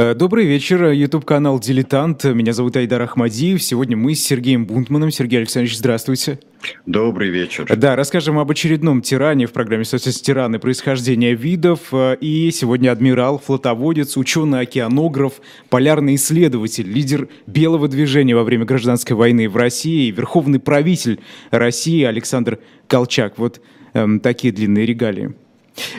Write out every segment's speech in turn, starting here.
Э, добрый вечер, YouTube-канал «Дилетант». Меня зовут Айдар Ахмадиев. Сегодня мы с Сергеем Бунтманом. Сергей Александрович, здравствуйте. Добрый вечер. Да, расскажем об очередном тиране в программе «Соцсети тираны. Происхождение видов». Э, и сегодня адмирал, флотоводец, ученый-океанограф, полярный исследователь, лидер белого движения во время гражданской войны в России, верховный правитель России Александр Колчак. Вот эм, такие длинные регалии.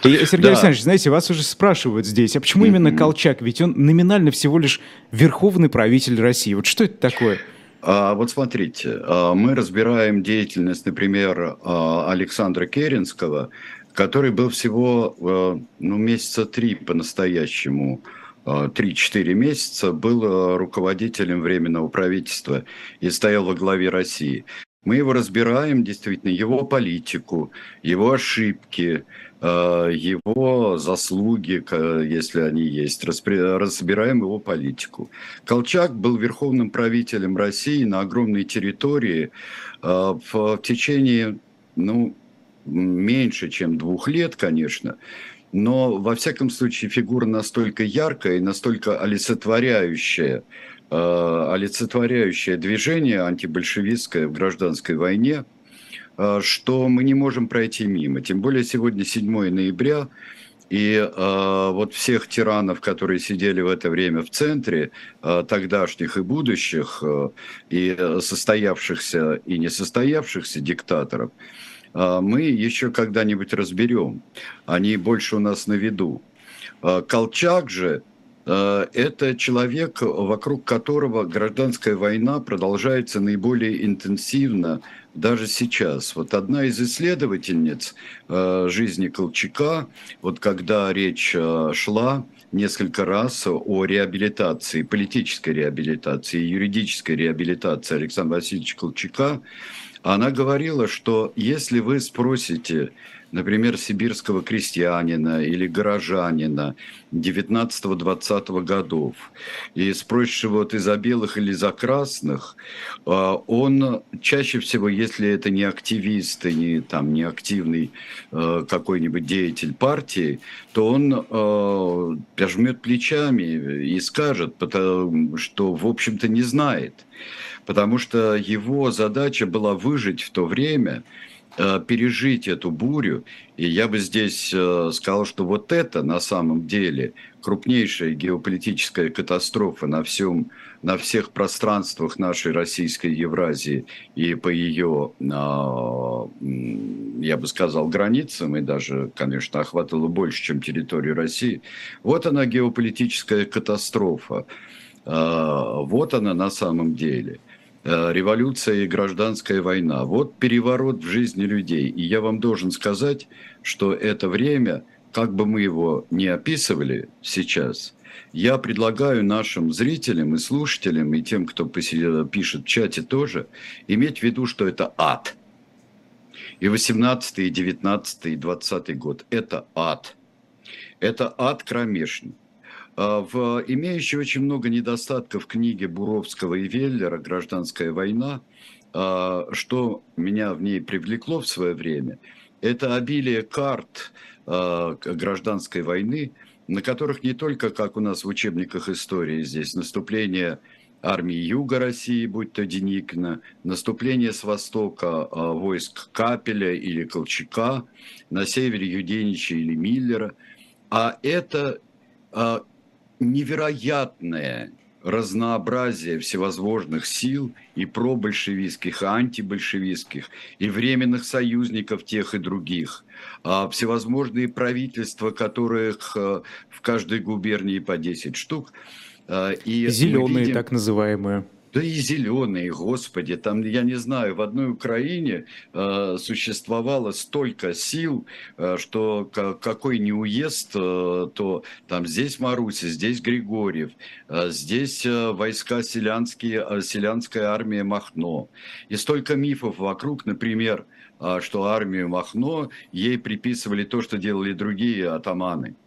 Сергей да. Александрович, знаете, вас уже спрашивают здесь, а почему mm-hmm. именно Колчак? Ведь он номинально всего лишь верховный правитель России. Вот что это такое? А, вот смотрите, а, мы разбираем деятельность, например, а, Александра Керенского, который был всего а, ну, месяца три по-настоящему 3-4 месяца был руководителем Временного правительства и стоял во главе России. Мы его разбираем, действительно, его политику, его ошибки, его заслуги, если они есть, разбираем его политику. Колчак был верховным правителем России на огромной территории э, в течение, ну, меньше, чем двух лет, конечно, но, во всяком случае, фигура настолько яркая и настолько олицетворяющая, э, олицетворяющее движение антибольшевистское в гражданской войне – Э, что мы не можем пройти мимо. Тем более сегодня 7 ноября, и э, вот всех тиранов, которые сидели в это время в центре, э, тогдашних и будущих, э, и состоявшихся и несостоявшихся диктаторов, э, мы еще когда-нибудь разберем. Они больше у нас на виду. Э, Колчак же э, это человек, вокруг которого гражданская война продолжается наиболее интенсивно даже сейчас. Вот одна из исследовательниц э, жизни Колчака, вот когда речь э, шла несколько раз о реабилитации, политической реабилитации, юридической реабилитации Александра Васильевича Колчака, она говорила, что если вы спросите например, сибирского крестьянина или горожанина 19-20 годов, и спросишь вот из-за белых или за красных, а, он чаще всего, если это не активист и не, там, не активный а, какой-нибудь деятель партии, то он а, пожмет плечами и скажет, что, в общем-то, не знает. Потому что его задача была выжить в то время, Э, пережить эту бурю. И я бы здесь э, сказал, что вот это на самом деле крупнейшая геополитическая катастрофа на, всем, на всех пространствах нашей российской Евразии и по ее, а, я бы сказал, границам, и даже, конечно, охватывала больше, чем территорию России. Вот она геополитическая катастрофа. А, вот она на самом деле – Э, революция и гражданская война. Вот переворот в жизни людей. И я вам должен сказать, что это время, как бы мы его не описывали сейчас, я предлагаю нашим зрителям и слушателям, и тем, кто пишет в чате тоже, иметь в виду, что это ад. И 18, и 19, и 20 год – это ад. Это ад кромешный. А, в имеющей очень много недостатков книге Буровского и Веллера «Гражданская война», а, что меня в ней привлекло в свое время, это обилие карт а, гражданской войны, на которых не только, как у нас в учебниках истории здесь, наступление армии Юга России, будь то Деникина, наступление с востока войск Капеля или Колчака, на севере Юденича или Миллера, а это невероятное разнообразие всевозможных сил и пробольшевистских, и антибольшевистских, и временных союзников тех и других, а всевозможные правительства, которых э, в каждой губернии по 10 штук. Э, и Зеленые, видим... так называемые. Да и зеленые, господи, там, я не знаю, в одной Украине э, существовало столько сил, э, что какой не уезд, э, то там здесь Маруся, здесь Григорьев, э, здесь э, войска селянские, э, селянская армия Махно. И столько мифов вокруг, например, э, что армию Махно, ей приписывали то, что делали другие атаманы,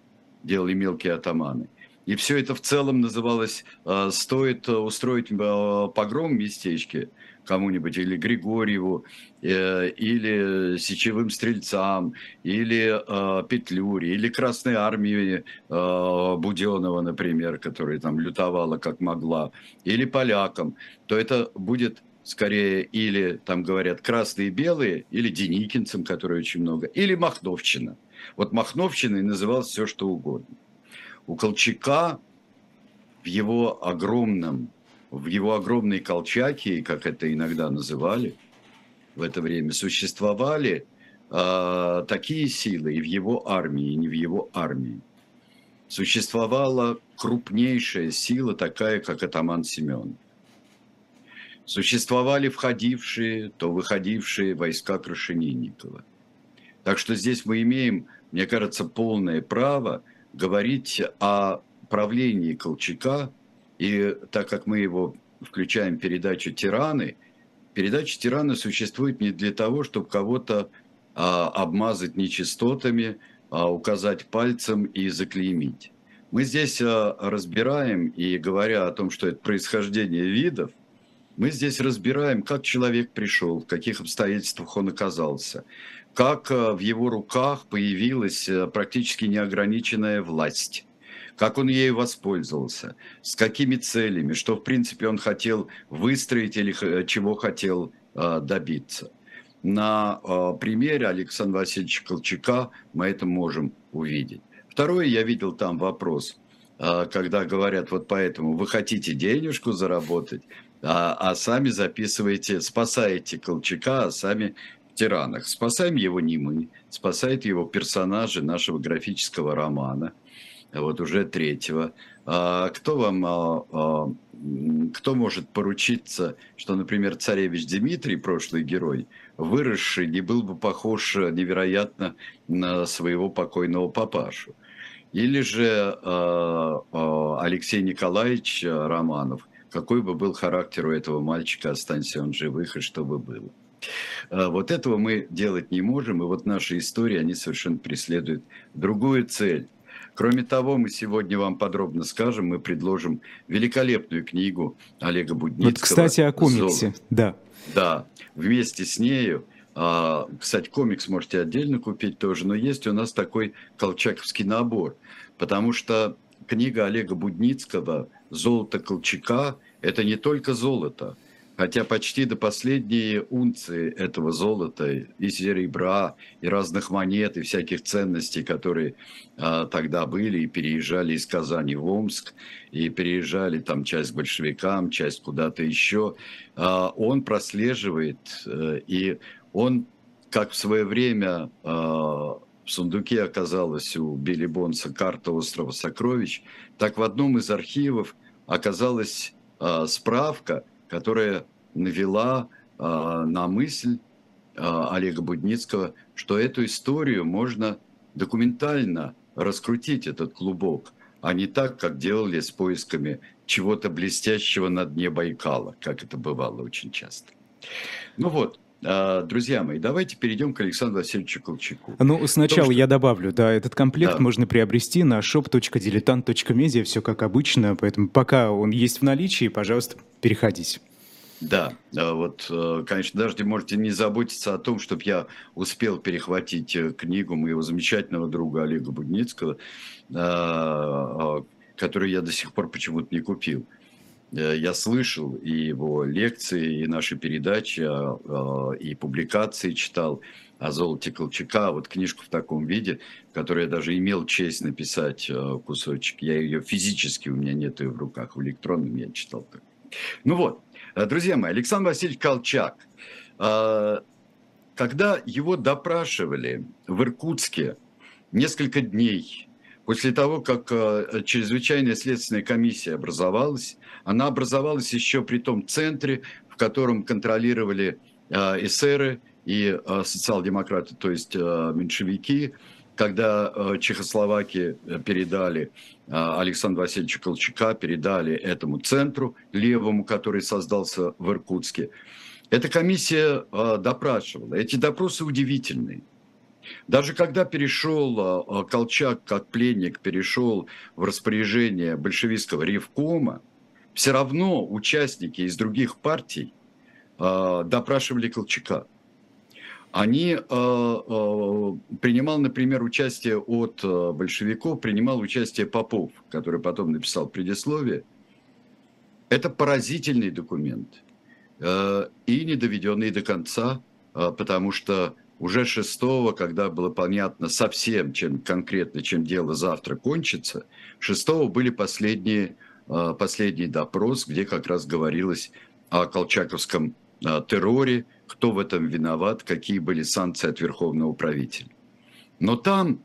делали мелкие атаманы. И все это в целом называлось «Стоит устроить погром в местечке», кому-нибудь, или Григорьеву, э, или Сечевым стрельцам, или э, Петлюре, или Красной армии э, Буденова, например, которая там лютовала как могла, или полякам, то это будет скорее или, там говорят, красные и белые, или Деникинцам, которые очень много, или Махновщина. Вот Махновщиной называлось все, что угодно. У Колчака в его огромном в его огромной Колчаке, как это иногда называли в это время, существовали э, такие силы и в его армии, и не в его армии. Существовала крупнейшая сила, такая, как атаман Семен. Существовали входившие, то выходившие войска Крашенинникова. Так что здесь мы имеем, мне кажется, полное право говорить о правлении Колчака – и так как мы его включаем в передачу «Тираны», передача «Тираны» существует не для того, чтобы кого-то а, обмазать нечистотами, а, указать пальцем и заклеймить. Мы здесь а, разбираем, и говоря о том, что это происхождение видов, мы здесь разбираем, как человек пришел, в каких обстоятельствах он оказался, как а, в его руках появилась а, практически неограниченная власть как он ею воспользовался, с какими целями, что, в принципе, он хотел выстроить или чего хотел добиться. На примере Александра Васильевича Колчака мы это можем увидеть. Второе, я видел там вопрос, когда говорят, вот поэтому вы хотите денежку заработать, а, а сами записываете, спасаете Колчака, а сами тиранах. Спасаем его не мы, спасают его персонажи нашего графического романа – вот уже третьего. А кто вам, а, а, кто может поручиться, что, например, царевич Дмитрий, прошлый герой, выросший, не был бы похож невероятно на своего покойного папашу? Или же а, а, Алексей Николаевич Романов, какой бы был характер у этого мальчика, останься он живых, и что бы было? А, вот этого мы делать не можем, и вот наши истории, они совершенно преследуют другую цель. Кроме того, мы сегодня вам подробно скажем, мы предложим великолепную книгу Олега Будницкого. Вот, кстати, о комиксе, «Золото». да. Да, вместе с нею а, кстати, комикс можете отдельно купить тоже, но есть у нас такой колчаковский набор, потому что книга Олега Будницкого «Золото Колчака» – это не только золото, Хотя почти до последней унции этого золота и серебра, и разных монет, и всяких ценностей, которые а, тогда были и переезжали из Казани в Омск, и переезжали там часть большевикам, часть куда-то еще, а, он прослеживает, а, и он, как в свое время а, в сундуке оказалась у Билли Бонса карта острова Сокровищ, так в одном из архивов оказалась а, справка – которая навела э, на мысль э, Олега Будницкого, что эту историю можно документально раскрутить, этот клубок, а не так, как делали с поисками чего-то блестящего на дне Байкала, как это бывало очень часто. Ну вот, а, Друзья мои, давайте перейдем к Александру Васильевичу Колчаку. Ну, сначала Том, что... я добавлю, да, этот комплект да. можно приобрести на shop.diletant.media, все как обычно, поэтому пока он есть в наличии, пожалуйста, переходите. Да, вот, э, конечно, даже можете не заботиться о том, чтобы я успел перехватить э, книгу моего замечательного друга Олега Будницкого, а, которую я до сих пор почему-то не купил. Э, я слышал и его лекции, и наши передачи, а, а, и публикации читал о золоте Колчака, вот книжку в таком виде, которую я даже имел честь написать кусочек. Я ее физически, у меня нет ее в руках, в электронном я читал. Ну вот, Э, друзья мои, Александр Васильевич Колчак, э, когда его допрашивали в Иркутске несколько дней после того, как э, чрезвычайная следственная комиссия образовалась, она образовалась еще при том центре, в котором контролировали эсеры и социал-демократы, то есть меньшевики, когда э, э, передали э, Александра Васильевича Колчака, передали этому центру левому, который создался в Иркутске. Эта комиссия допрашивала. Эти допросы удивительные. Даже когда перешел а, Колчак как пленник, перешел в распоряжение большевистского ревкома, все равно участники из других партий допрашивали Колчака. Они принимал, например, участие от большевиков, принимал участие Попов, который потом написал предисловие. Это поразительный документ и не доведенный до конца, потому что уже шестого, когда было понятно совсем, чем конкретно, чем дело завтра кончится, шестого были последние, а, последний допрос, где как раз говорилось о колчаковском а, терроре, кто в этом виноват, какие были санкции от верховного правителя. Но там,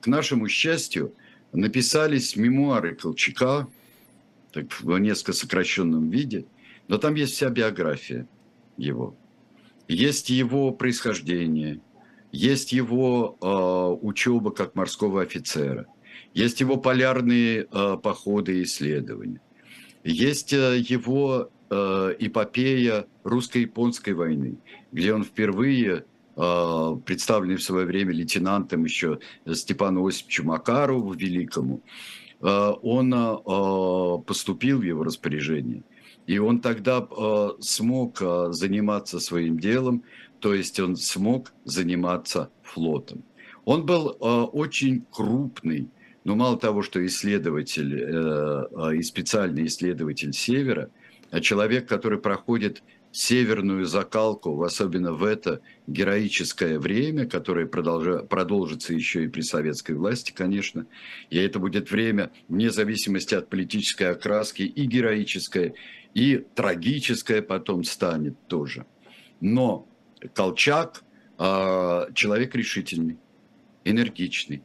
к нашему счастью, написались мемуары Колчака, так, в несколько сокращенном виде, но там есть вся биография его – есть его происхождение, есть его э, учеба как морского офицера, есть его полярные э, походы и исследования, есть э, его э, эпопея русско-японской войны, где он впервые э, представленный в свое время лейтенантом еще Степану Осиповичу Макарову Великому, э, он э, поступил в его распоряжение. И он тогда э, смог заниматься своим делом, то есть он смог заниматься флотом. Он был очень крупный, но мало того, что исследователь и специальный исследователь Севера, а человек, который проходит северную закалку, особенно в это героическое время, которое продолжится еще и при советской власти, конечно. И это будет время, вне зависимости от политической окраски, и героическое, и трагическое потом станет тоже. Но Колчак э, человек решительный, энергичный.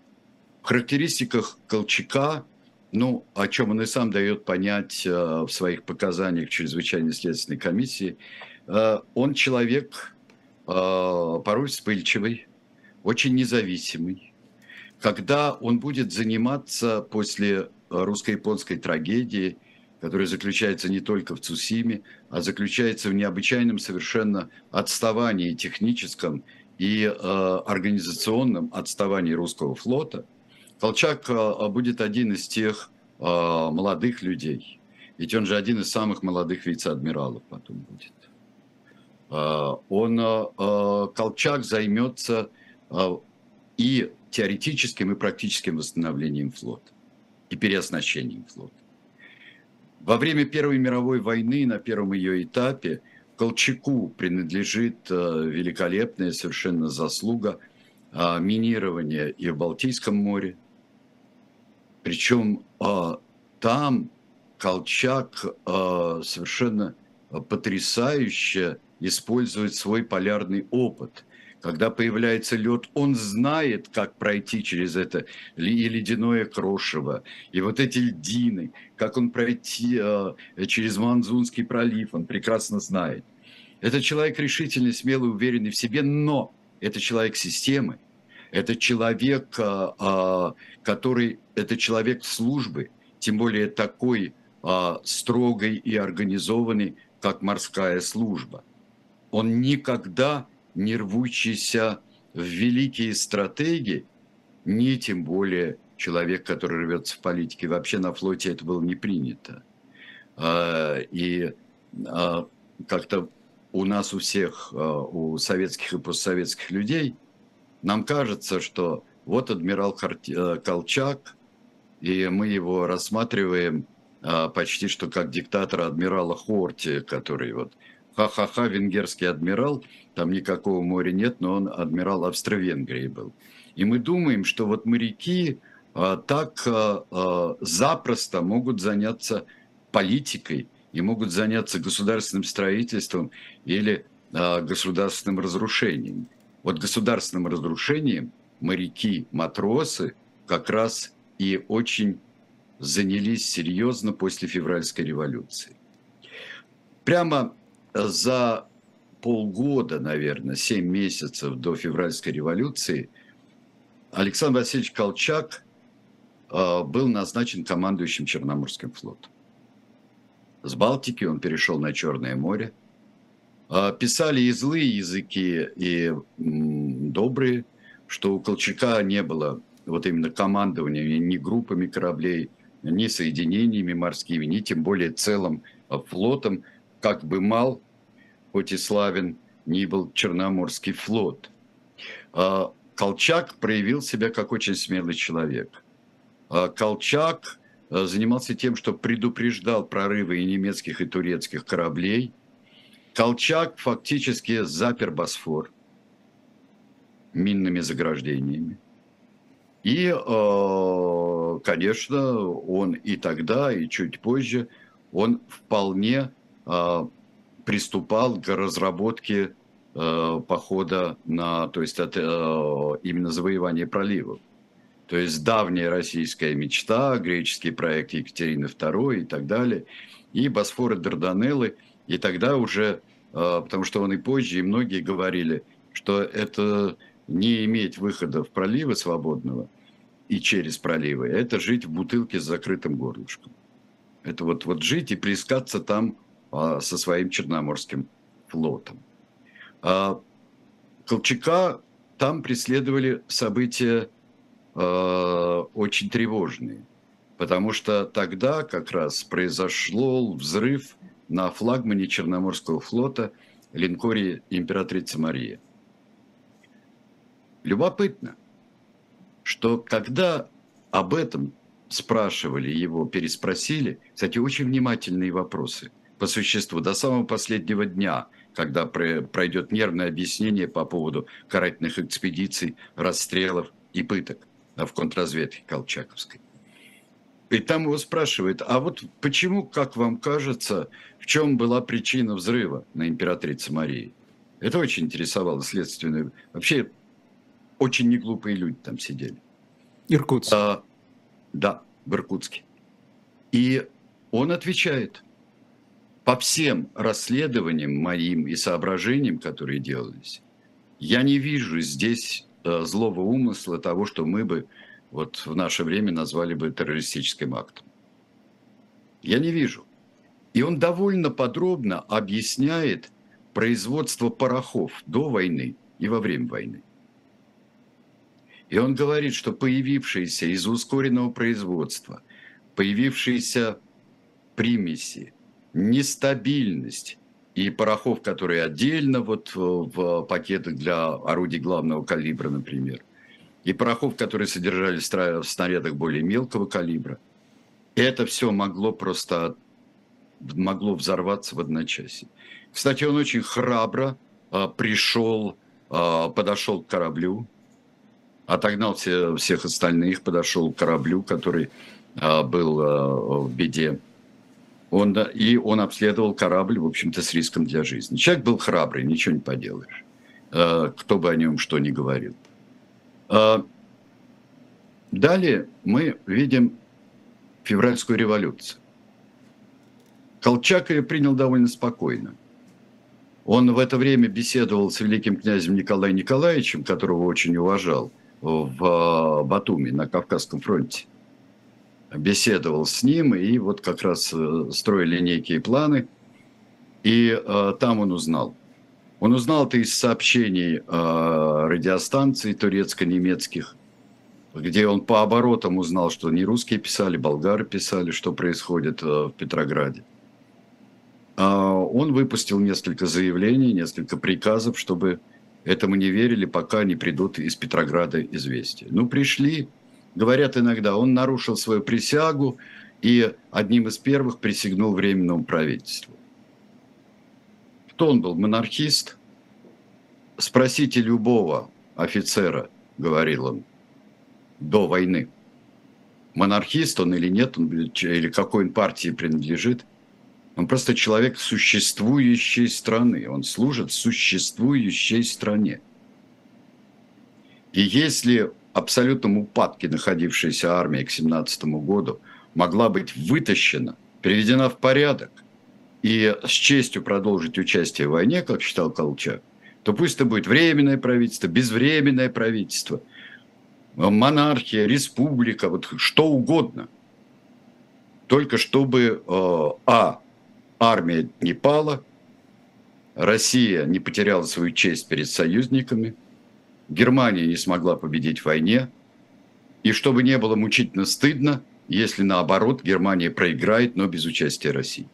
В характеристиках Колчака, ну, о чем он и сам дает понять э, в своих показаниях чрезвычайной следственной комиссии, э, он человек э, порой вспыльчивый, очень независимый. Когда он будет заниматься после русско-японской трагедии который заключается не только в Цусиме, а заключается в необычайном совершенно отставании техническом и э, организационном отставании русского флота, Колчак э, будет один из тех э, молодых людей. Ведь он же один из самых молодых вице-адмиралов потом будет. Э, он, э, э Колчак займется э, и теоретическим, и практическим восстановлением флота, и переоснащением флота. Во время Первой мировой войны, на первом ее этапе, Колчаку принадлежит э, великолепная совершенно заслуга э, минирования и в Балтийском море. Причем э, там Колчак совершенно потрясающе использует свой полярный опыт – когда появляется лед, он знает, как пройти через это и ледяное крошево, и вот эти льдины, как он пройти э, через Манзунский пролив, он прекрасно знает. Это человек решительный, смелый, уверенный в себе, но это человек системы, это человек, э, э, который, это человек службы, тем более такой э, строгой и организованный, как морская служба. Он никогда не рвущийся в великие стратегии, не тем более человек, который рвется в политике. Вообще на флоте это было не принято. А, и а, как-то у нас у всех, а, у советских и постсоветских людей, нам кажется, что вот адмирал э, Колчак, и мы его рассматриваем почти что как диктатора адмирала Хорти, который вот ха-ха-ха, венгерский адмирал, там никакого моря нет, но он адмирал Австро-Венгрии был. И мы думаем, что вот моряки а, так а, а, запросто могут заняться политикой и могут заняться государственным строительством или а, государственным разрушением. Вот государственным разрушением моряки, матросы как раз и очень занялись серьезно после февральской революции. Прямо за полгода, наверное, 7 месяцев до февральской революции Александр Васильевич Колчак а, был назначен командующим Черноморским флотом. С Балтики он перешел на Черное море. А, писали и злые языки, и добрые. что у Колчака не было вот именно командования ни группами кораблей, ни соединениями морскими, ни тем более целым флотом, как бы мал, хоть и славен, ни был Черноморский флот. А, Колчак проявил себя как очень смелый человек. А, Колчак а, занимался тем, что предупреждал прорывы и немецких, и турецких кораблей. Колчак фактически запер Босфор минными заграждениями. И, конечно, он и тогда, и чуть позже, он вполне приступал к разработке э, похода на, то есть от, э, именно завоевание проливов. То есть давняя российская мечта, греческий проект Екатерины II и так далее, и Босфор и Дарданеллы, и тогда уже, э, потому что он и позже, и многие говорили, что это не иметь выхода в проливы свободного и через проливы, это жить в бутылке с закрытым горлышком. Это вот, вот жить и плескаться там а, со своим Черноморским флотом. А, Колчака там преследовали события а, очень тревожные, потому что тогда как раз произошел взрыв на флагмане Черноморского флота линкоре императрица Мария. Любопытно, что когда об этом спрашивали его, переспросили, кстати, очень внимательные вопросы – по существу до самого последнего дня, когда пройдет нервное объяснение по поводу карательных экспедиций, расстрелов и пыток в контрразведке Колчаковской. И там его спрашивают, а вот почему, как вам кажется, в чем была причина взрыва на императрице Марии? Это очень интересовало следственную. Вообще, очень неглупые люди там сидели. Иркутск. А, да, в Иркутске. И он отвечает, по всем расследованиям моим и соображениям, которые делались, я не вижу здесь э, злого умысла того, что мы бы вот в наше время назвали бы террористическим актом. Я не вижу. И он довольно подробно объясняет производство порохов до войны и во время войны. И он говорит, что появившиеся из ускоренного производства, появившиеся примеси, нестабильность и порохов, которые отдельно вот в пакетах для орудий главного калибра, например, и порохов, которые содержались в снарядах более мелкого калибра, это все могло просто могло взорваться в одночасье. Кстати, он очень храбро а, пришел, а, подошел к кораблю, отогнал все, всех остальных, подошел к кораблю, который а, был а, в беде. Он, и он обследовал корабль, в общем-то, с риском для жизни. Человек был храбрый, ничего не поделаешь. Э, кто бы о нем что ни говорил. Э, далее мы видим февральскую революцию. Колчак ее принял довольно спокойно. Он в это время беседовал с великим князем Николаем Николаевичем, которого очень уважал, в Батуми на Кавказском фронте беседовал с ним, и вот как раз э, строили некие планы, и э, там он узнал. Он узнал это из сообщений э, радиостанций турецко-немецких, где он по оборотам узнал, что не русские писали, болгары писали, что происходит э, в Петрограде. А он выпустил несколько заявлений, несколько приказов, чтобы этому не верили, пока не придут из Петрограда известия. Ну, пришли, Говорят иногда, он нарушил свою присягу и одним из первых присягнул Временному правительству. Кто он был? Монархист? Спросите любого офицера, говорил он, до войны. Монархист он или нет, он, или какой он партии принадлежит. Он просто человек существующей страны. Он служит существующей стране. И если абсолютном упадке находившаяся армия к 17 году могла быть вытащена, приведена в порядок и с честью продолжить участие в войне, как считал Колчак, то пусть это будет временное правительство, безвременное правительство, монархия, республика, вот что угодно. Только чтобы, э, а, армия не пала, Россия не потеряла свою честь перед союзниками – Германия не смогла победить в войне, и чтобы не было мучительно стыдно, если наоборот Германия проиграет, но без участия России.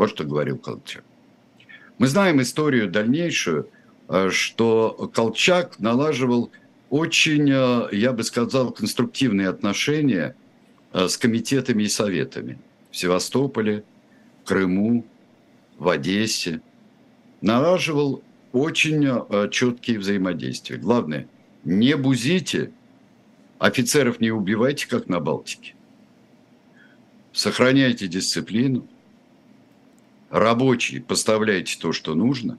Вот что говорил Колчак. Мы знаем историю дальнейшую, э, что Колчак налаживал очень, э, я бы сказал, конструктивные отношения э, с комитетами и советами в Севастополе, Крыму, в Одессе. Налаживал очень четкие взаимодействия. Главное, не бузите, офицеров не убивайте, как на Балтике. Сохраняйте дисциплину, рабочие поставляйте то, что нужно,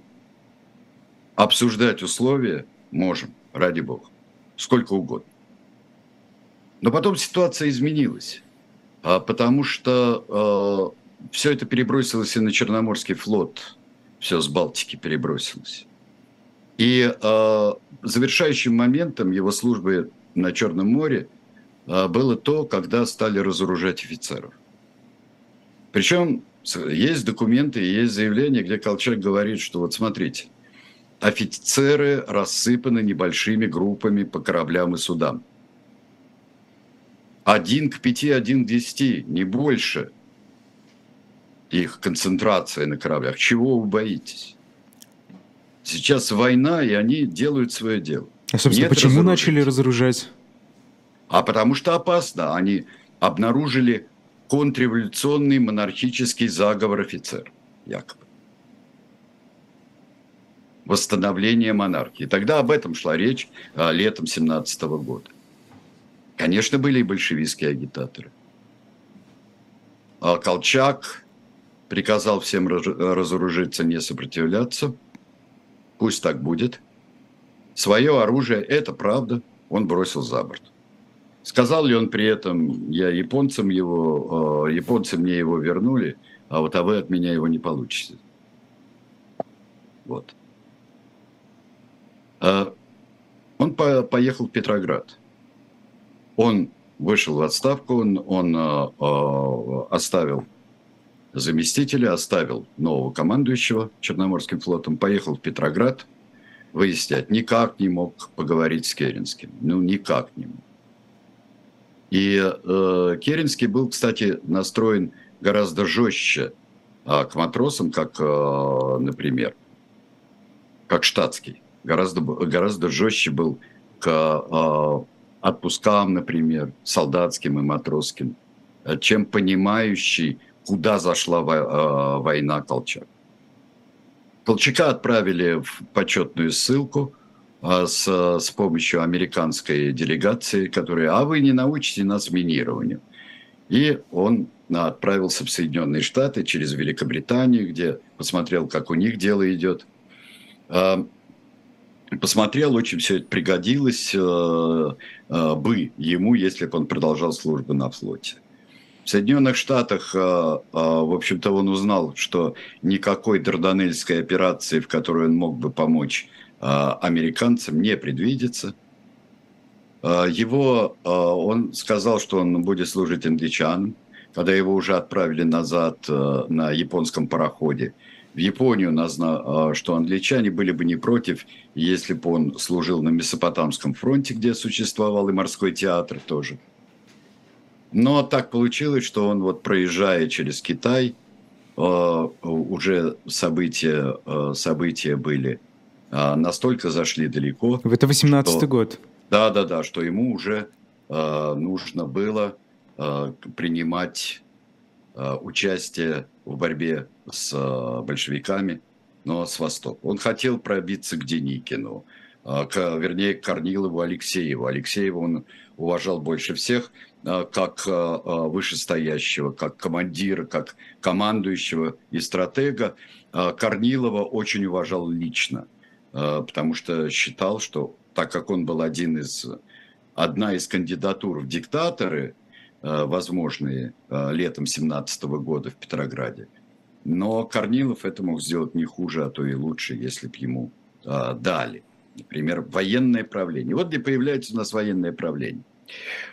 обсуждать условия можем, ради бога, сколько угодно. Но потом ситуация изменилась, а, потому что э, все это перебросилось и на Черноморский флот, все с Балтики перебросилось. И э, завершающим моментом его службы на Черном море э, было то, когда стали разоружать офицеров. Причем есть документы, есть заявления, где Колчак говорит, что вот смотрите, офицеры рассыпаны небольшими группами по кораблям и судам. Один к пяти, один к десяти, не больше их концентрация на кораблях. Чего вы боитесь? Сейчас война, и они делают свое дело. А, собственно, Нет почему начали разоружать? А потому что опасно. Они обнаружили контрреволюционный монархический заговор офицер, якобы. Восстановление монархии. Тогда об этом шла речь а, летом 17 года. Конечно, были и большевистские агитаторы. А Колчак приказал всем разоружиться, не сопротивляться. Пусть так будет. Свое оружие, это правда, он бросил за борт. Сказал ли он при этом, я японцам его, э, японцы мне его вернули, а вот а вы от меня его не получите. Вот. А он по, поехал в Петроград. Он вышел в отставку, он, он э, э, оставил заместителя, оставил нового командующего Черноморским флотом, поехал в Петроград выяснять. Никак не мог поговорить с Керенским. Ну, никак не мог. И э, Керенский был, кстати, настроен гораздо жестче а, к матросам, как, э, например, как штатский. Гораздо, гораздо жестче был к э, отпускам, например, солдатским и матросским, чем понимающий, куда зашла э, война Колчак. Колчака отправили в почетную ссылку – с, с помощью американской делегации, которая, а вы не научите нас минированию. И он отправился в Соединенные Штаты через Великобританию, где посмотрел, как у них дело идет. А, посмотрел, очень все это пригодилось э, э, бы ему, если бы он продолжал службу на флоте. В Соединенных Штатах, э, в общем-то, он узнал, что никакой Дарданельской операции, в которой он мог бы помочь а, американцам не предвидится. А, его, а, он сказал, что он будет служить англичанам, когда его уже отправили назад на японском пароходе. В Японию, что англичане были бы не против, если бы он служил на Месопотамском фронте, где существовал и морской театр тоже. Но так получилось, что он вот проезжая через Китай, уже события, события были – настолько зашли далеко. Это 18-й год. Да, да, да, что ему уже э, нужно было э, принимать э, участие в борьбе с э, большевиками, но с востока. Он хотел пробиться к Деникину, э, к, вернее, к Корнилову Алексееву. Алексеева он уважал больше всех, э, как э, вышестоящего, как командира, как командующего и стратега. Корнилова очень уважал лично. Э, потому что считал, что так как он был один из, одна из кандидатур в диктаторы, э, возможные э, летом 17 года в Петрограде, но Корнилов это мог сделать не хуже, а то и лучше, если бы ему дали. Например, военное правление. Вот где появляется у нас военное правление.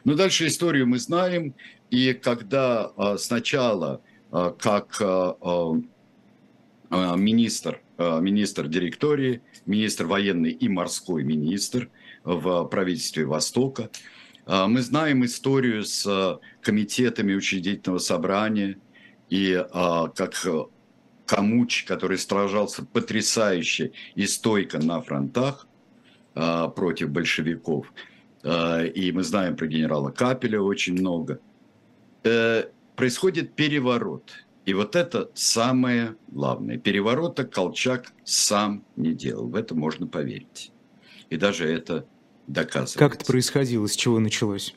Но дальше историю мы знаем. И когда сначала, как министр, а, министр директории, министр военный и морской министр в правительстве Востока. Мы знаем историю с комитетами учредительного собрания и как Камуч, который сражался потрясающе и стойко на фронтах против большевиков. И мы знаем про генерала Капеля очень много. Э, происходит переворот – и вот это самое главное. Переворота Колчак сам не делал. В это можно поверить. И даже это доказывается. Как это происходило? С чего началось?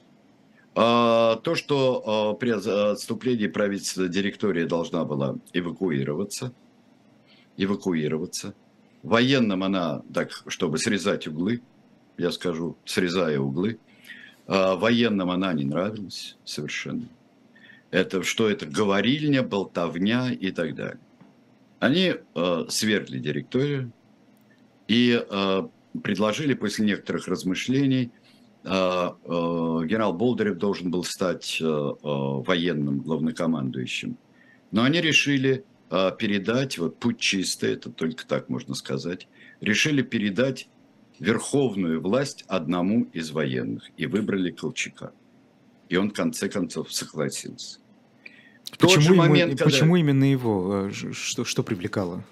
А, то, что а, при отступлении правительства директория должна была эвакуироваться, эвакуироваться. Военным она, так, чтобы срезать углы, я скажу, срезая углы, а, военным она не нравилась совершенно это что это говорильня, болтовня и так далее. Они э, свергли директорию и э, предложили после некоторых размышлений, э, э, генерал Болдырев должен был стать э, э, военным главнокомандующим. Но они решили э, передать, вот путь чистый, это только так можно сказать, решили передать верховную власть одному из военных и выбрали Колчака. И он в конце концов согласился. Почему, момент, ему, когда... почему именно его? Э, что, что привлекало?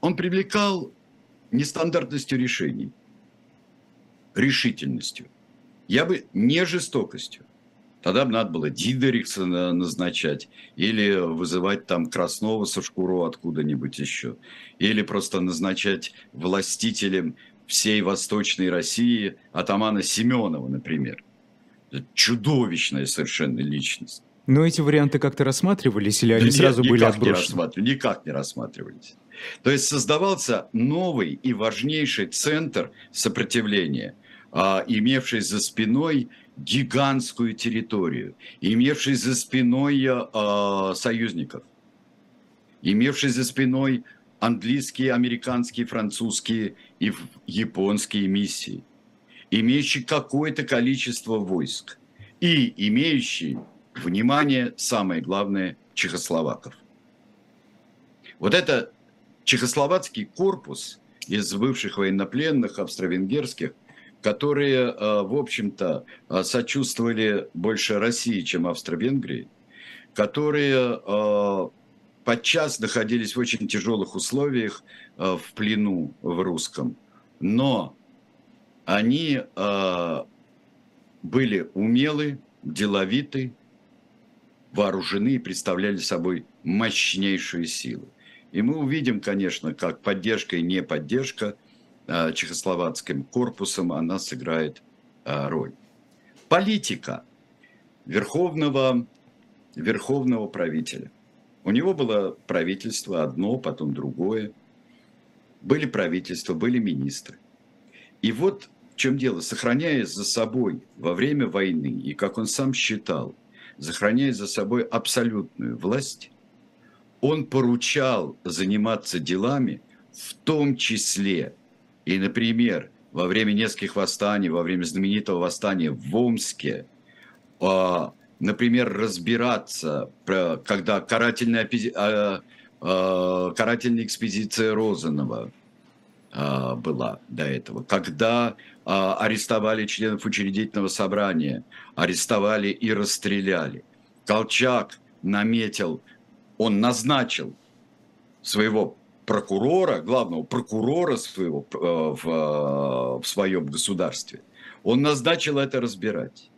Он привлекал нестандартностью решений, решительностью. Я бы не жестокостью. Тогда бы надо было Дидерикса назначать или вызывать там Краснова со шкуру откуда-нибудь еще. Или просто назначать властителем всей Восточной России атамана Семенова, например. Чудовищная совершенно личность. Но эти варианты как-то рассматривались или они Нет, сразу были отброшены? Не никак не рассматривались. То есть создавался новый и важнейший центр сопротивления, а, имевший за спиной гигантскую территорию, имевший за спиной а, союзников, имевший за спиной английские, американские, французские и японские миссии, имеющий какое-то количество войск и имеющий внимание, самое главное, чехословаков. Вот это чехословацкий корпус из бывших военнопленных австро-венгерских, которые, э, в общем-то, э, сочувствовали больше России, чем Австро-Венгрии, которые э, подчас находились в очень тяжелых условиях в плену в русском, но они были умелы, деловиты, вооружены и представляли собой мощнейшую силу. И мы увидим, конечно, как поддержка и не поддержка а, чехословацким корпусом, она сыграет а, роль. Политика верховного, верховного правителя. У него было правительство одно, потом другое. Были правительства, были министры. И вот в чем дело, сохраняя за собой во время войны, и как он сам считал, сохраняя за собой абсолютную власть, он поручал заниматься делами, в том числе и, например, во время нескольких восстаний, во время знаменитого восстания в Омске, а, например, разбираться, когда карательная, а, а, карательная экспедиция Розанова была до этого, когда а, арестовали членов учредительного собрания, арестовали и расстреляли. Колчак наметил, он назначил своего прокурора, главного прокурора своего э, в, э, в своем государстве. Он назначил это разбирать.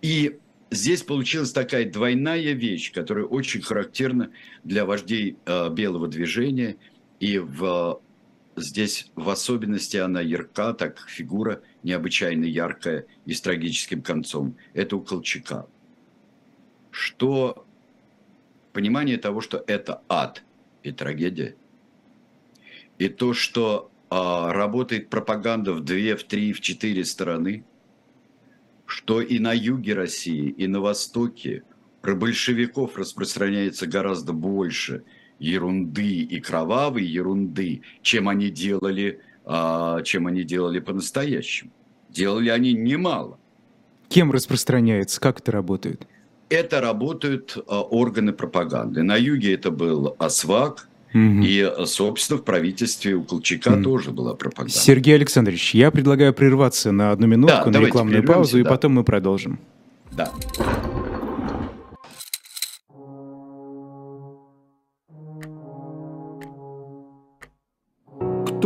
И здесь получилась такая двойная вещь, которая очень характерна для вождей э, белого движения и в Здесь в особенности она ярка, так фигура необычайно яркая и с трагическим концом. Это у Колчака. Что понимание того, что это ад и трагедия, и то, что а, работает пропаганда в две, в три, в четыре стороны, что и на юге России, и на востоке про большевиков распространяется гораздо больше – ерунды и кровавой ерунды, чем они делали, а, чем они делали по-настоящему. Делали они немало. Кем распространяется? Как это работает? это работают органы пропаганды. На юге это был ОСВАК, Угу. И, собственно, в правительстве у Колчака угу. тоже была пропаганда. Сергей Александрович, я предлагаю прерваться на одну минутку да, на рекламную паузу, да. и потом мы продолжим. Да.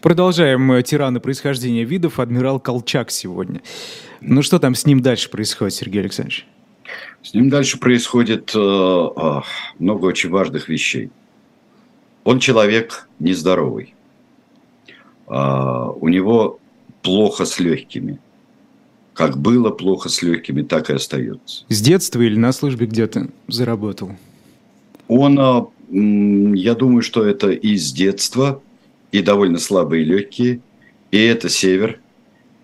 Продолжаем «Тираны происхождения видов». Адмирал Колчак сегодня. Ну что там с ним дальше происходит, Сергей Александрович? С ним дальше происходит э, э, много очень важных вещей. Он человек нездоровый. Э, у него плохо с легкими. Как было плохо с легкими, так и остается. С детства или на службе где-то заработал? Он, э, я думаю, что это и с детства, и довольно слабые легкие, и это север,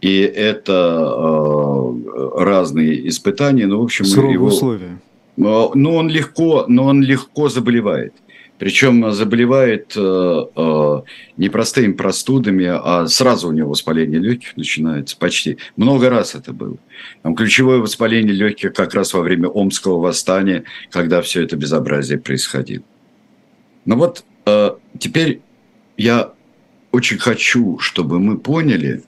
и это э, разные испытания. Ну, в общем, Суровые его, условия. Но ну, он легко, но он легко заболевает. Причем заболевает э, э, не простыми простудами, а сразу у него воспаление легких начинается почти. Много раз это было. Там ключевое воспаление легких как раз во время Омского восстания, когда все это безобразие происходило. Ну вот э, теперь я очень хочу, чтобы мы поняли,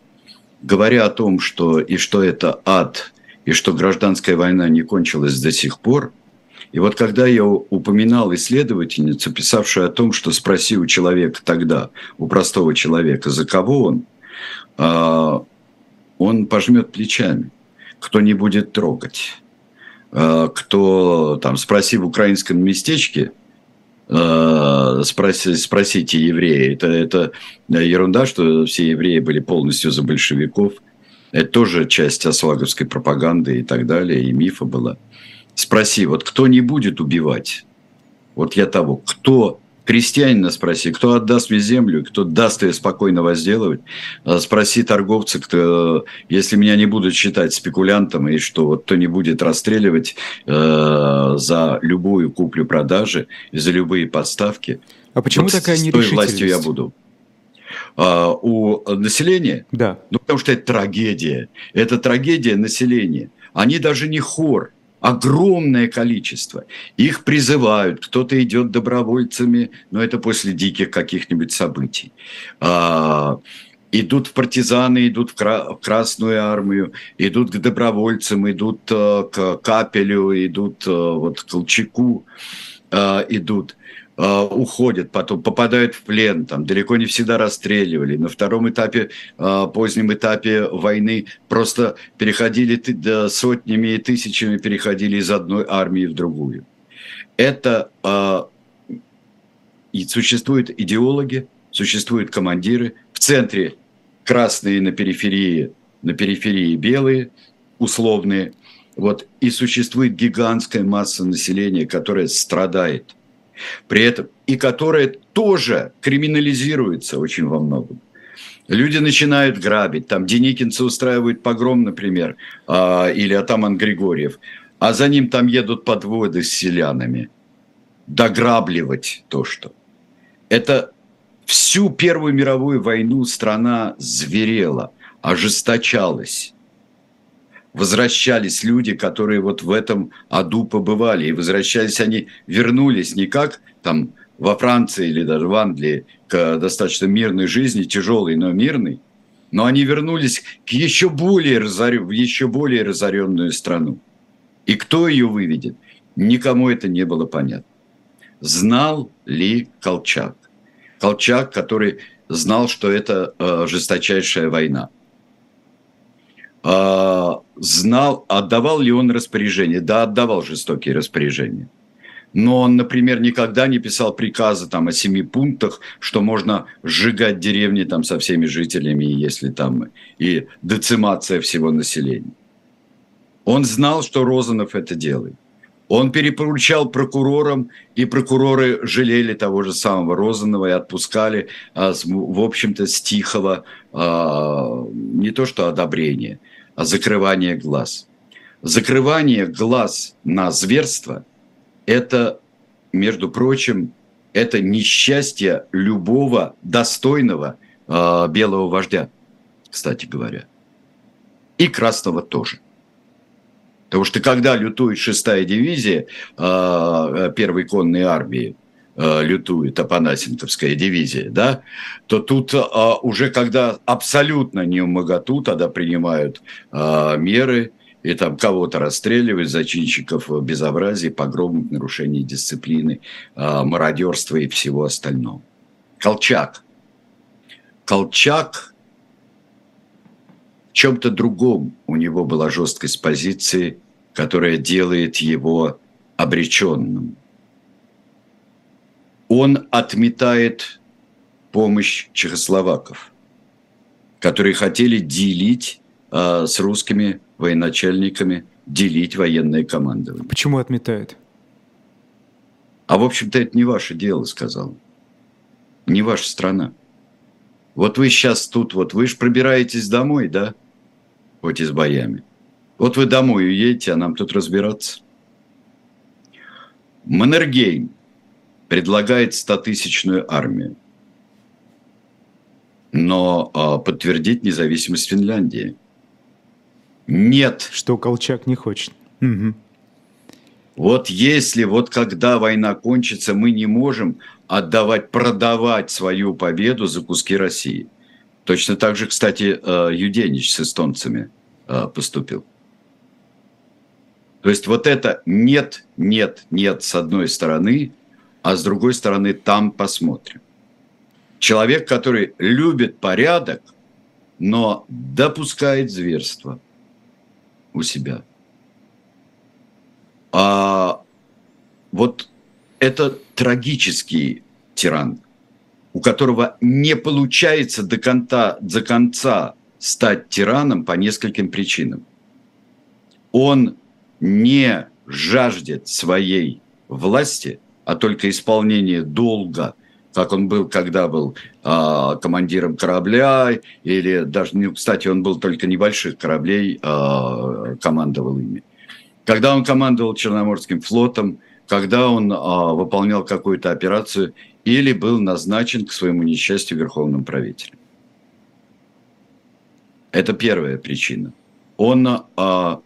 говоря о том, что и что это ад, и что гражданская война не кончилась до сих пор, и вот когда я упоминал исследовательницу, писавшую о том, что спроси у человека тогда, у простого человека, за кого он, а, он пожмет плечами, кто не будет трогать, а, кто там спроси в украинском местечке – Э, спроси, спросите евреи. Это, это ерунда, что все евреи были полностью за большевиков. Это тоже часть осваговской пропаганды и так далее, и мифа была. Спроси, вот кто не будет убивать? Вот я того, кто крестьянина спроси, кто отдаст мне землю, кто даст ее спокойно возделывать. А спроси торговца, кто, если меня не будут считать спекулянтом, и что вот кто не будет расстреливать э, за любую куплю-продажи и за любые подставки. А почему вот такая нерешительность? С той властью я буду. А, у населения? Да. Ну, потому что это трагедия. Это трагедия населения. Они даже не хор огромное количество. Их призывают, кто-то идет добровольцами, но это после диких каких-нибудь событий. А, идут в партизаны, идут в Красную армию, идут к добровольцам, идут а, к Капелю, идут а, вот к Колчаку, а, идут. Э, уходят, потом попадают в плен, там далеко не всегда расстреливали. На втором этапе, э, позднем этапе войны просто переходили сотнями и тысячами переходили из одной армии в другую. Это э, и существуют идеологи, существуют командиры. В центре красные, на периферии, на периферии белые, условные. Вот, и существует гигантская масса населения, которая страдает при этом, и которая тоже криминализируется очень во многом. Люди начинают грабить, там Деникинцы устраивают погром, например, а, или атаман Григорьев, а за ним там едут подводы с селянами. Дограбливать то, что. Это всю Первую мировую войну страна зверела, ожесточалась возвращались люди, которые вот в этом аду побывали. И возвращались они, вернулись не как там во Франции или даже в Англии к достаточно мирной жизни, тяжелой, но мирной, но они вернулись к еще более, разор... в еще более разоренную страну. И кто ее выведет? Никому это не было понятно. Знал ли Колчак? Колчак, который знал, что это э, жесточайшая война. А, знал, отдавал ли он распоряжение. Да, отдавал жестокие распоряжения. Но он, например, никогда не писал приказы там, о семи пунктах, что можно сжигать деревни там, со всеми жителями, если там и децимация всего населения. Он знал, что Розанов это делает. Он перепоручал прокурорам, и прокуроры жалели того же самого Розанова и отпускали, а, в общем-то, с тихого а, не то что одобрение, а закрывание глаз. Закрывание глаз на зверство – это, между прочим, это несчастье любого достойного э, белого вождя, кстати говоря. И красного тоже. Потому что когда лютует шестая дивизия э, первой конной армии, лютует Апанасенковская дивизия, да, то тут э, уже когда абсолютно не умоготу, тогда принимают э, меры и там кого-то расстреливают, зачинщиков безобразий, погромов, нарушений дисциплины, э, мародерства и всего остального. Колчак. Колчак чем-то другом у него была жесткость позиции, которая делает его обреченным. Он отметает помощь чехословаков, которые хотели делить э, с русскими военачальниками, делить военное командование. Почему отметает? А в общем-то это не ваше дело, сказал. Не ваша страна. Вот вы сейчас тут, вот вы же пробираетесь домой, да? хоть и с боями. Вот вы домой уедете, а нам тут разбираться. Маннергейм предлагает 100-тысячную армию, но а, подтвердить независимость Финляндии. Нет. Что Колчак не хочет. Угу. Вот если, вот когда война кончится, мы не можем отдавать, продавать свою победу за куски России. Точно так же, кстати, а, Юденич с эстонцами – Э, поступил. То есть вот это нет, нет, нет с одной стороны, а с другой стороны там посмотрим. Человек, который любит порядок, но допускает зверство у себя. А вот это трагический тиран, у которого не получается до конца, до конца стать тираном по нескольким причинам. Он не жаждет своей власти, а только исполнения долга, как он был, когда был э, командиром корабля, или даже, ну, кстати, он был только небольших кораблей, э, командовал ими. Когда он командовал Черноморским флотом, когда он э, выполнял какую-то операцию или был назначен к своему несчастью верховным правителем. Это первая причина. Он а,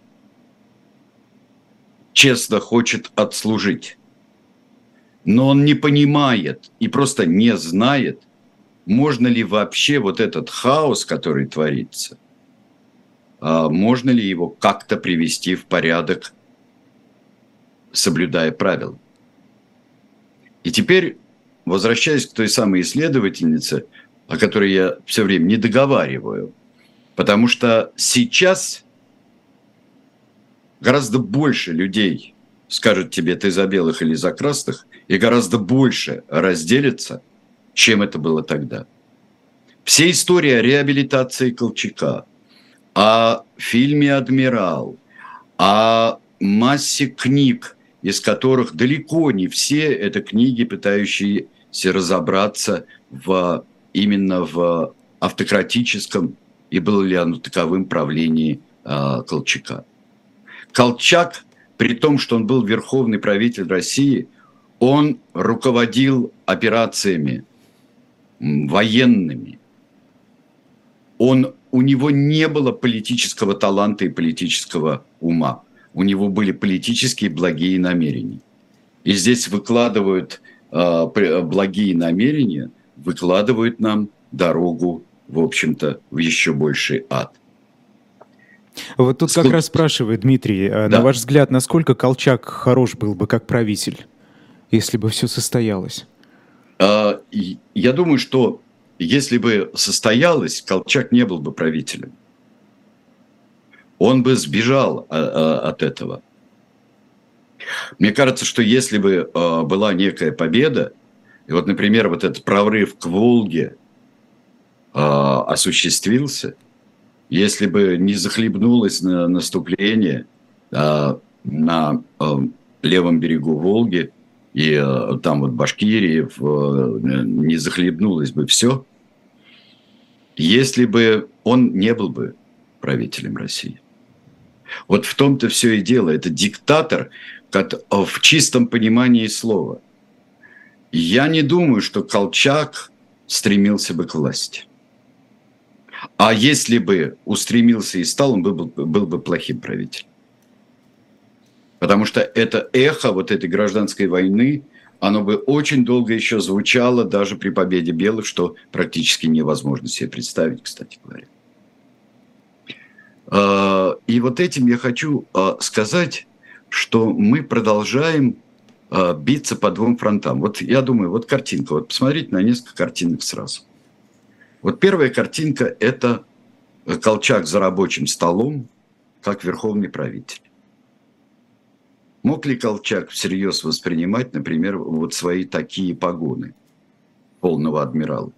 честно хочет отслужить, но он не понимает и просто не знает, можно ли вообще вот этот хаос, который творится, а, можно ли его как-то привести в порядок, соблюдая правила. И теперь, возвращаясь к той самой исследовательнице, о которой я все время не договариваю – Потому что сейчас гораздо больше людей скажут тебе, ты за белых или за красных, и гораздо больше разделится, чем это было тогда. Все истории о реабилитации Колчака, о фильме «Адмирал», о массе книг, из которых далеко не все это книги, пытающиеся разобраться в, именно в автократическом и было ли оно таковым правлении э, Колчака. Колчак, при том, что он был верховный правитель России, он руководил операциями военными. Он, у него не было политического таланта и политического ума. У него были политические благие намерения. И здесь выкладывают э, благие намерения, выкладывают нам дорогу в общем-то, в еще больший ад. Вот тут Сколько... как раз спрашивает Дмитрий, э, да. на ваш взгляд, насколько Колчак хорош был бы как правитель, если бы все состоялось? А, я думаю, что если бы состоялось, Колчак не был бы правителем. Он бы сбежал а, а, от этого. Мне кажется, что если бы была некая победа, и вот, например, вот этот прорыв к Волге – осуществился, если бы не захлебнулось на наступление, на левом берегу Волги и э, там вот Башкирии э, не захлебнулось бы все, если бы он не был бы правителем России. Вот в том-то все и дело. Это диктатор в чистом понимании слова. Я не думаю, что Колчак стремился бы к власти. А если бы устремился и стал, он был, был бы плохим правителем. Потому что это эхо вот этой гражданской войны, оно бы очень долго еще звучало даже при победе белых, что практически невозможно себе представить, кстати говоря. А, и вот этим я хочу а, сказать, что мы продолжаем а, биться по двум фронтам. Вот я думаю, вот картинка, вот посмотрите на несколько картинок сразу. Вот первая картинка – это Колчак за рабочим столом, как верховный правитель. Мог ли Колчак всерьез воспринимать, например, вот свои такие погоны полного адмирала?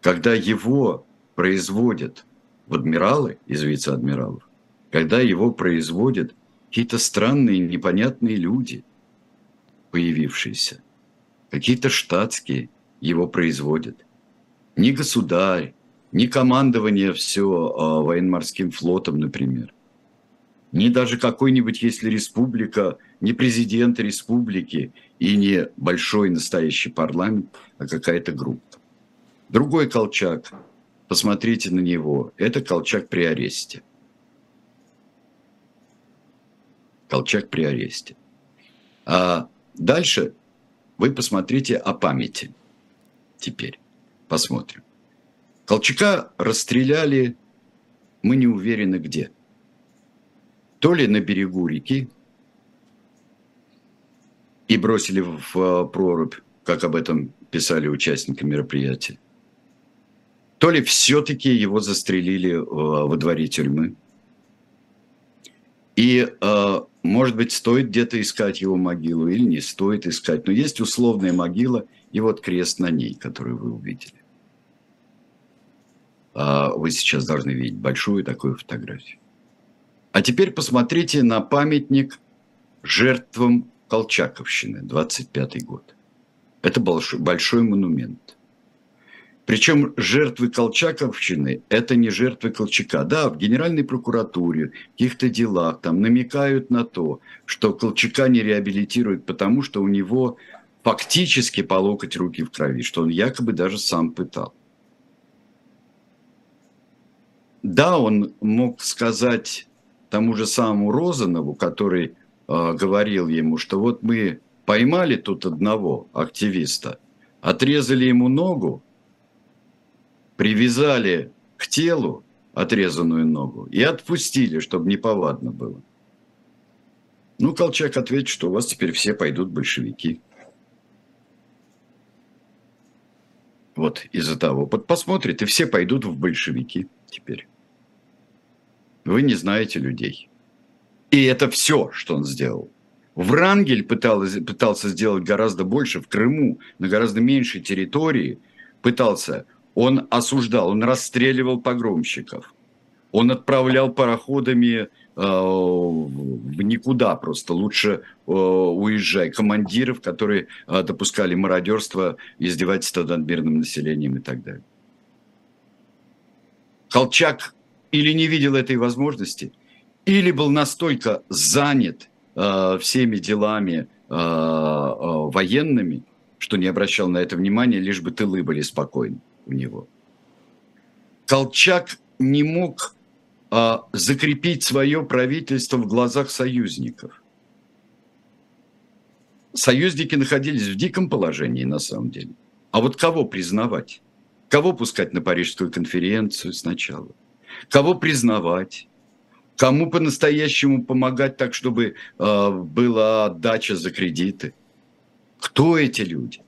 Когда его производят в адмиралы из вице-адмиралов, когда его производят какие-то странные, непонятные люди, появившиеся, какие-то штатские его производят. Ни государь, ни командование все а, военно-морским флотом, например – ни даже какой-нибудь, если республика, не президент республики и не большой настоящий парламент, а какая-то группа. Другой Колчак, посмотрите на него, это Колчак при аресте. Колчак при аресте. А дальше вы посмотрите о памяти. Теперь посмотрим. Колчака расстреляли, мы не уверены где – то ли на берегу реки и бросили в э, прорубь, как об этом писали участники мероприятия, то ли все-таки его застрелили э, во дворе тюрьмы. И, э, может быть, стоит где-то искать его могилу или не стоит искать. Но есть условная могила и вот крест на ней, который вы увидели. А вы сейчас должны видеть большую такую фотографию. А теперь посмотрите на памятник жертвам Колчаковщины, 25 год. Это большой, большой монумент. Причем жертвы Колчаковщины – это не жертвы Колчака. Да, в Генеральной прокуратуре, в каких-то делах там намекают на то, что Колчака не реабилитируют, потому что у него фактически по локоть руки в крови, что он якобы даже сам пытал. Да, он мог сказать тому же самому Розанову, который э, говорил ему, что вот мы поймали тут одного активиста, отрезали ему ногу, привязали к телу отрезанную ногу и отпустили, чтобы неповадно было. Ну, Колчак ответит, что у вас теперь все пойдут большевики. Вот из-за того. Вот посмотрит, и все пойдут в большевики теперь. Вы не знаете людей. И это все, что он сделал. Врангель пытался, пытался сделать гораздо больше в Крыму, на гораздо меньшей территории пытался. Он осуждал, он расстреливал погромщиков. Он отправлял пароходами э, в никуда просто. Лучше э, уезжай. Командиров, которые э, допускали мародерство, издевательство над мирным населением и так далее. Колчак или не видел этой возможности, или был настолько занят э, всеми делами э, э, военными, что не обращал на это внимания, лишь бы тылы были спокойны у него. Колчак не мог э, закрепить свое правительство в глазах союзников. Союзники находились в диком положении на самом деле. А вот кого признавать? Кого пускать на Парижскую конференцию сначала? Кого признавать, кому по-настоящему помогать так, чтобы э, была отдача за кредиты. Кто эти люди?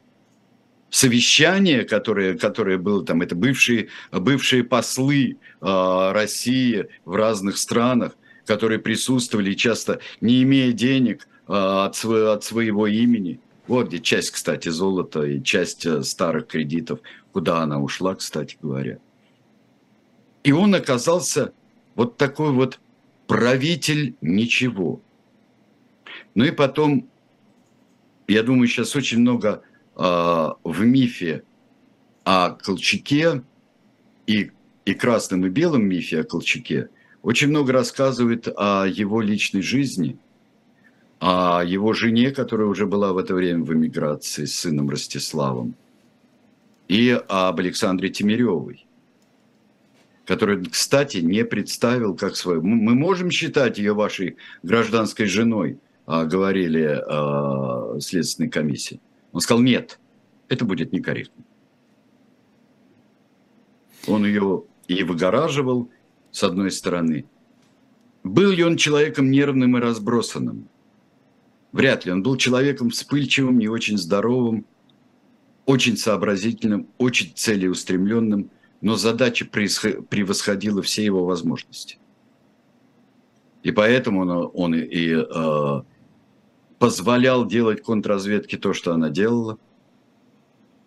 Совещание, которое, которое было там, это бывшие, бывшие послы э, России в разных странах, которые присутствовали часто, не имея денег э, от, своего, от своего имени. Вот где часть, кстати, золота и часть э, старых кредитов, куда она ушла, кстати говоря. И он оказался вот такой вот правитель ничего. Ну и потом, я думаю, сейчас очень много э, в мифе о Колчаке и, и красном и белом мифе о Колчаке очень много рассказывает о его личной жизни, о его жене, которая уже была в это время в эмиграции с сыном Ростиславом, и об Александре Тимиревой, которую, кстати, не представил как свою. Мы можем считать ее вашей гражданской женой, а, говорили а, Следственной комиссии. Он сказал, нет, это будет некорректно. Он ее и выгораживал, с одной стороны. Был ли он человеком нервным и разбросанным? Вряд ли. Он был человеком вспыльчивым, не очень здоровым, очень сообразительным, очень целеустремленным, но задача превосходила все его возможности. И поэтому он, он и, э, позволял делать контрразведке то, что она делала.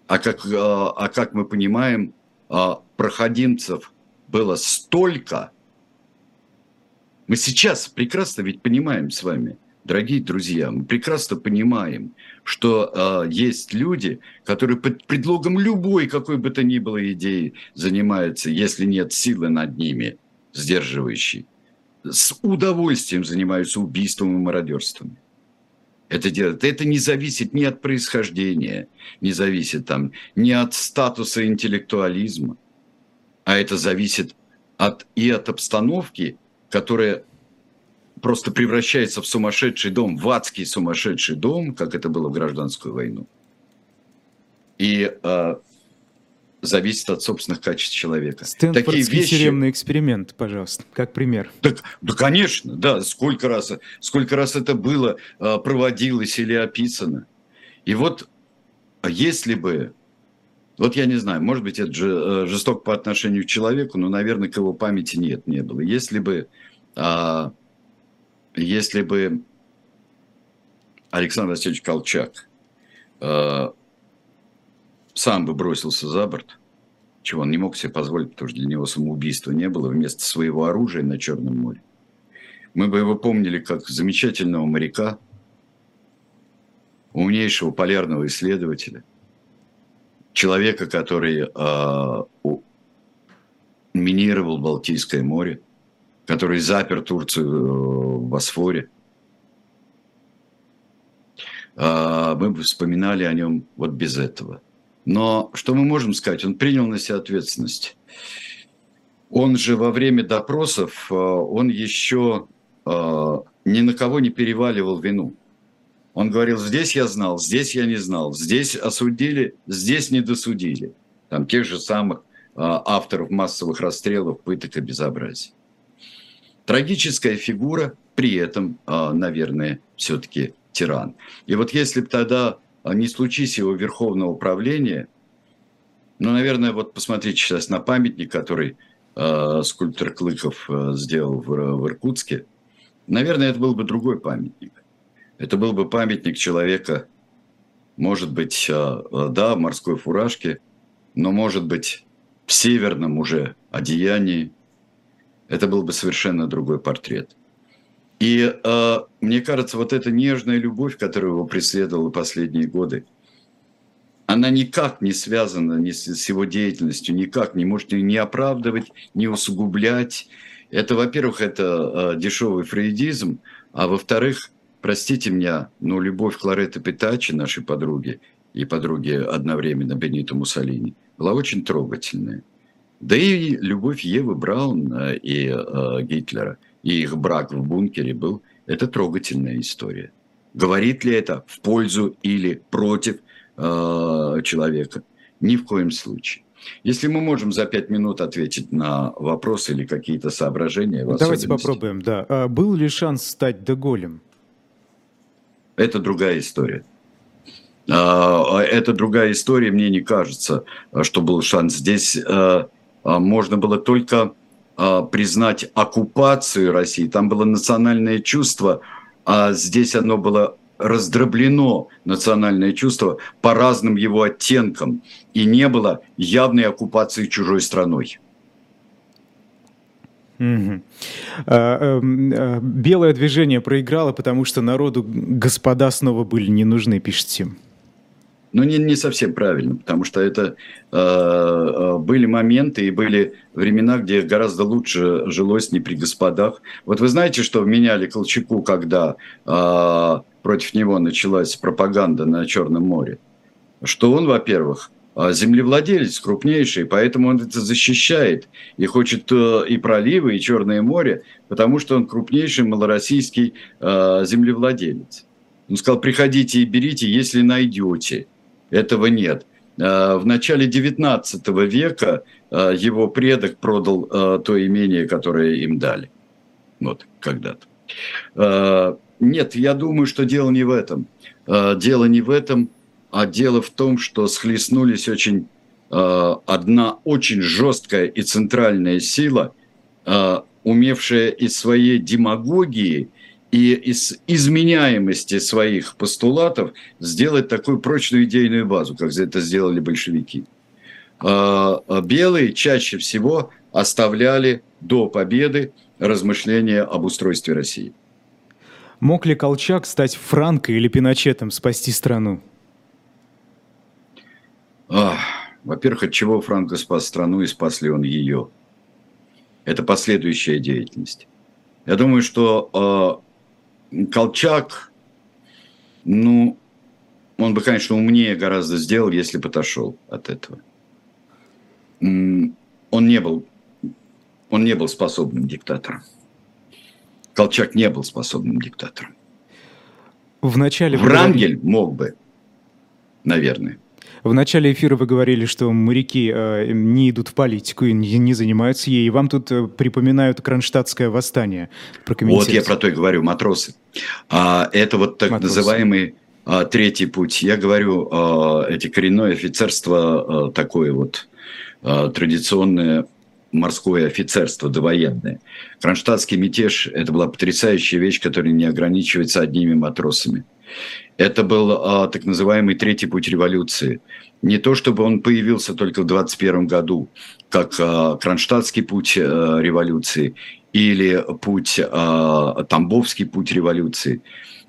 А как, э, а как мы понимаем, э, проходимцев было столько. Мы сейчас прекрасно ведь понимаем с вами – дорогие друзья, мы прекрасно понимаем, что э, есть люди, которые под предлогом любой какой бы то ни было идеи занимаются, если нет силы над ними, сдерживающей, с удовольствием занимаются убийством и мародерством. Это делает. Это не зависит ни от происхождения, не зависит там ни от статуса интеллектуализма, а это зависит от, и от обстановки, которая просто превращается в сумасшедший дом, в адский сумасшедший дом, как это было в гражданскую войну. И э, зависит от собственных качеств человека. Стэнфордский Такие вещи... тюремный эксперимент, пожалуйста, как пример. Так, да, конечно, да, сколько раз, сколько раз это было, э, проводилось или описано. И вот если бы, вот я не знаю, может быть, это э, жестоко по отношению к человеку, но, наверное, к его памяти нет, не было. Если бы а, если бы Александр Васильевич Колчак э, сам бы бросился за борт, чего он не мог себе позволить, потому что для него самоубийства не было, вместо своего оружия на Черном море, мы бы его помнили как замечательного моряка, умнейшего полярного исследователя, человека, который э, минировал Балтийское море, который запер Турцию э, в Босфоре. А, мы бы вспоминали о нем вот без этого. Но что мы можем сказать? Он принял на себя ответственность. Он же во время допросов, э, он еще э, ни на кого не переваливал вину. Он говорил, здесь я знал, здесь я не знал, здесь осудили, здесь не досудили. Там тех же самых авторов массовых расстрелов, пыток и безобразий. Трагическая фигура, при этом, а, наверное, все-таки тиран. И вот если бы тогда а, не случись его верховного правления, ну, наверное, вот посмотрите сейчас на памятник, который э, скульптор Клыков э, сделал в, в Иркутске, наверное, это был бы другой памятник. Это был бы памятник человека, может быть, э, да, в морской фуражке, но, может быть, в северном уже одеянии, это был бы совершенно другой портрет. И э, мне кажется, вот эта нежная любовь, которая его преследовала последние годы, она никак не связана ни с, его деятельностью, никак не может не оправдывать, не усугублять. Это, во-первых, это э, дешевый фрейдизм, а во-вторых, простите меня, но любовь Клареты Питачи, нашей подруги, и подруги одновременно Бенито Муссолини, была очень трогательная. Да и любовь Евы Браун э, и э, Гитлера, и их брак в бункере был, это трогательная история. Говорит ли это в пользу или против э, человека? Ни в коем случае. Если мы можем за пять минут ответить на вопросы или какие-то соображения. Давайте попробуем, да. А был ли шанс стать Деголем? Это другая история. А, это другая история, мне не кажется, что был шанс. Здесь э, а, можно было только а, признать оккупацию России. Там было национальное чувство, а здесь оно было раздроблено, национальное чувство, по разным его оттенкам. И не было явной оккупации чужой страной. А, а, белое движение проиграло, потому что народу господа снова были не нужны, пишите. Ну, не, не совсем правильно, потому что это э, были моменты и были времена, где гораздо лучше жилось не при господах. Вот вы знаете, что меняли Колчаку, когда э, против него началась пропаганда на Черном море? Что он, во-первых, а землевладелец крупнейший, поэтому он это защищает и хочет э, и проливы, и Черное море, потому что он крупнейший малороссийский э, землевладелец. Он сказал, приходите и берите, если найдете. Этого нет. Э, в начале 19 века его предок продал то имение, которое им дали. Вот, когда-то. Нет, я думаю, что дело не в этом. Дело не в этом – а дело в том, что схлестнулись очень одна очень жесткая и центральная сила, умевшая из своей демагогии и из изменяемости своих постулатов сделать такую прочную идейную базу, как это сделали большевики. Э, белые чаще всего оставляли до победы размышления об устройстве России. Мог ли Колчак стать Франко или Пиночетом, спасти страну? во-первых, от чего Франко спас страну и спас ли он ее? Это последующая деятельность. Я думаю, что Колчак, ну, он бы, конечно, умнее гораздо сделал, если бы отошел от этого. Он не был, он не был способным диктатором. Колчак не был способным диктатором. В начале Врангель мог бы, наверное. В начале эфира вы говорили, что моряки э, не идут в политику и не, не занимаются ей. И вам тут э, припоминают Кронштадтское восстание. Вот я про то и говорю, матросы. А, это вот так матросы. называемый а, третий путь. Я говорю, а, эти коренное офицерство а, такое вот а, традиционное морское офицерство довоенное. Кронштадтский мятеж – это была потрясающая вещь, которая не ограничивается одними матросами. Это был а, так называемый третий путь революции. Не то, чтобы он появился только в 21 году, как а, Кронштадтский путь а, революции или путь, а, Тамбовский путь революции.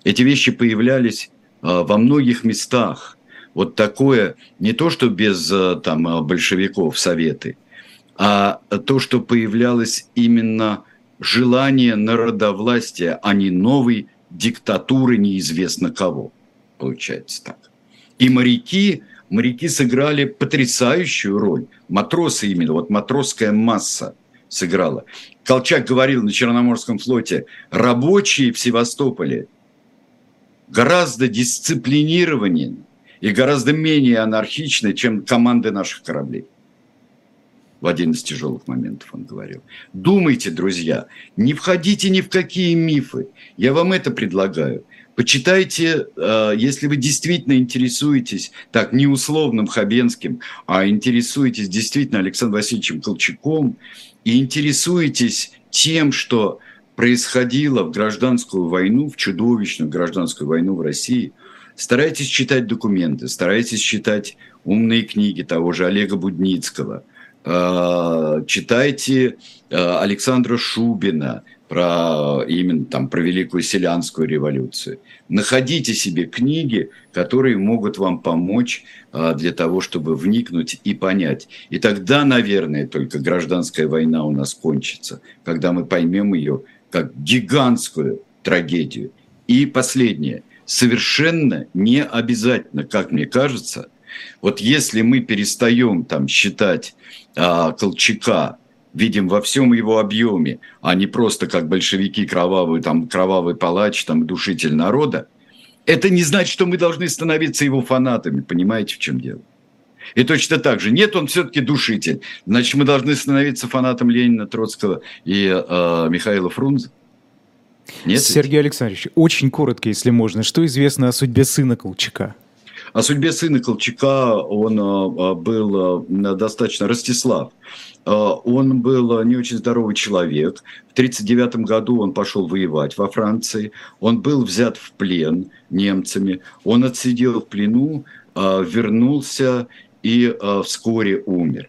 Эти вещи появлялись а, во многих местах. Вот такое, не то, что без а, там, большевиков, советы, а то, что появлялось именно желание народовластия, а не новой диктатуры неизвестно кого. Получается так. И моряки, моряки сыграли потрясающую роль. Матросы именно, вот матросская масса сыграла. Колчак говорил на Черноморском флоте, рабочие в Севастополе гораздо дисциплинированнее и гораздо менее анархичны, чем команды наших кораблей в один из тяжелых моментов он говорил. Думайте, друзья, не входите ни в какие мифы. Я вам это предлагаю. Почитайте, э, если вы действительно интересуетесь, так, не условным Хабенским, а интересуетесь действительно Александром Васильевичем Колчаком и интересуетесь тем, что происходило в гражданскую войну, в чудовищную гражданскую войну в России, старайтесь читать документы, старайтесь читать умные книги того же Олега Будницкого – читайте э, Александра Шубина про именно там про Великую Селянскую революцию. Находите себе книги, которые могут вам помочь э, для того, чтобы вникнуть и понять. И тогда, наверное, только гражданская война у нас кончится, когда мы поймем ее как гигантскую трагедию. И последнее. Совершенно не обязательно, как мне кажется, вот если мы перестаем там считать а, Колчака видим во всем его объеме, а не просто как большевики кровавый, там, кровавый палач, там, душитель народа, это не значит, что мы должны становиться его фанатами. Понимаете, в чем дело? И точно так же. Нет, он все-таки душитель. Значит, мы должны становиться фанатом Ленина, Троцкого и э, Михаила Фрунзе. Нет Сергей? Александрович, очень коротко, если можно. Что известно о судьбе сына Колчака? О судьбе сына Колчака он э, э, был э, достаточно Ростислав. Он был не очень здоровый человек. В 1939 году он пошел воевать во Франции. Он был взят в плен немцами. Он отсидел в плену, вернулся и вскоре умер.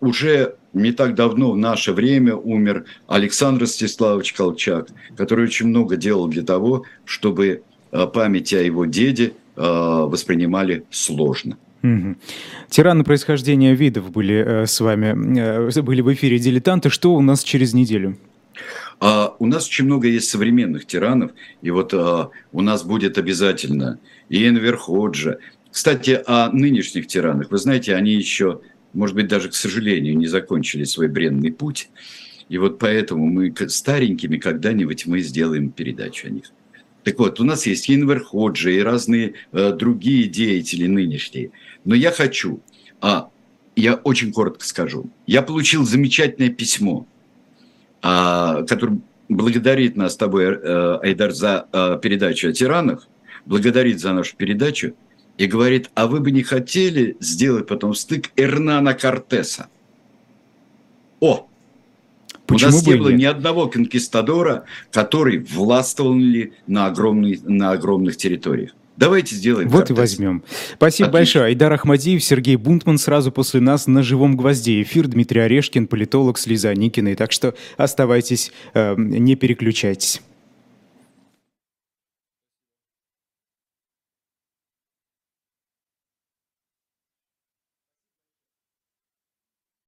уже не так давно, в наше время, умер Александр Стеславович Колчак, который очень много делал для того, чтобы память о его деде воспринимали сложно. Угу. Тираны происхождения видов были э, с вами, э, были в эфире «Дилетанты». Что у нас через неделю? А, у нас очень много есть современных тиранов, и вот а, у нас будет обязательно и Энвер Ходжа. Кстати, о нынешних тиранах. Вы знаете, они еще может быть, даже, к сожалению, не закончили свой бренный путь. И вот поэтому мы старенькими когда-нибудь мы сделаем передачу о них. Так вот, у нас есть Инвер Ходжи и разные э, другие деятели нынешние. Но я хочу, а я очень коротко скажу, я получил замечательное письмо, а, которое благодарит нас с тобой, э, Айдар, за э, передачу о тиранах, благодарит за нашу передачу – и говорит, а вы бы не хотели сделать потом стык Эрнана Кортеса? О, Почему У нас не было ни одного конкистадора, который властвовал ли на, огромный, на огромных территориях. Давайте сделаем. Вот и возьмем. Спасибо Отлично. большое. Айдар Ахмадиев, Сергей Бунтман сразу после нас на живом гвозде. Эфир Дмитрий Орешкин, политолог с Лиза Никиной. Так что оставайтесь, э, не переключайтесь.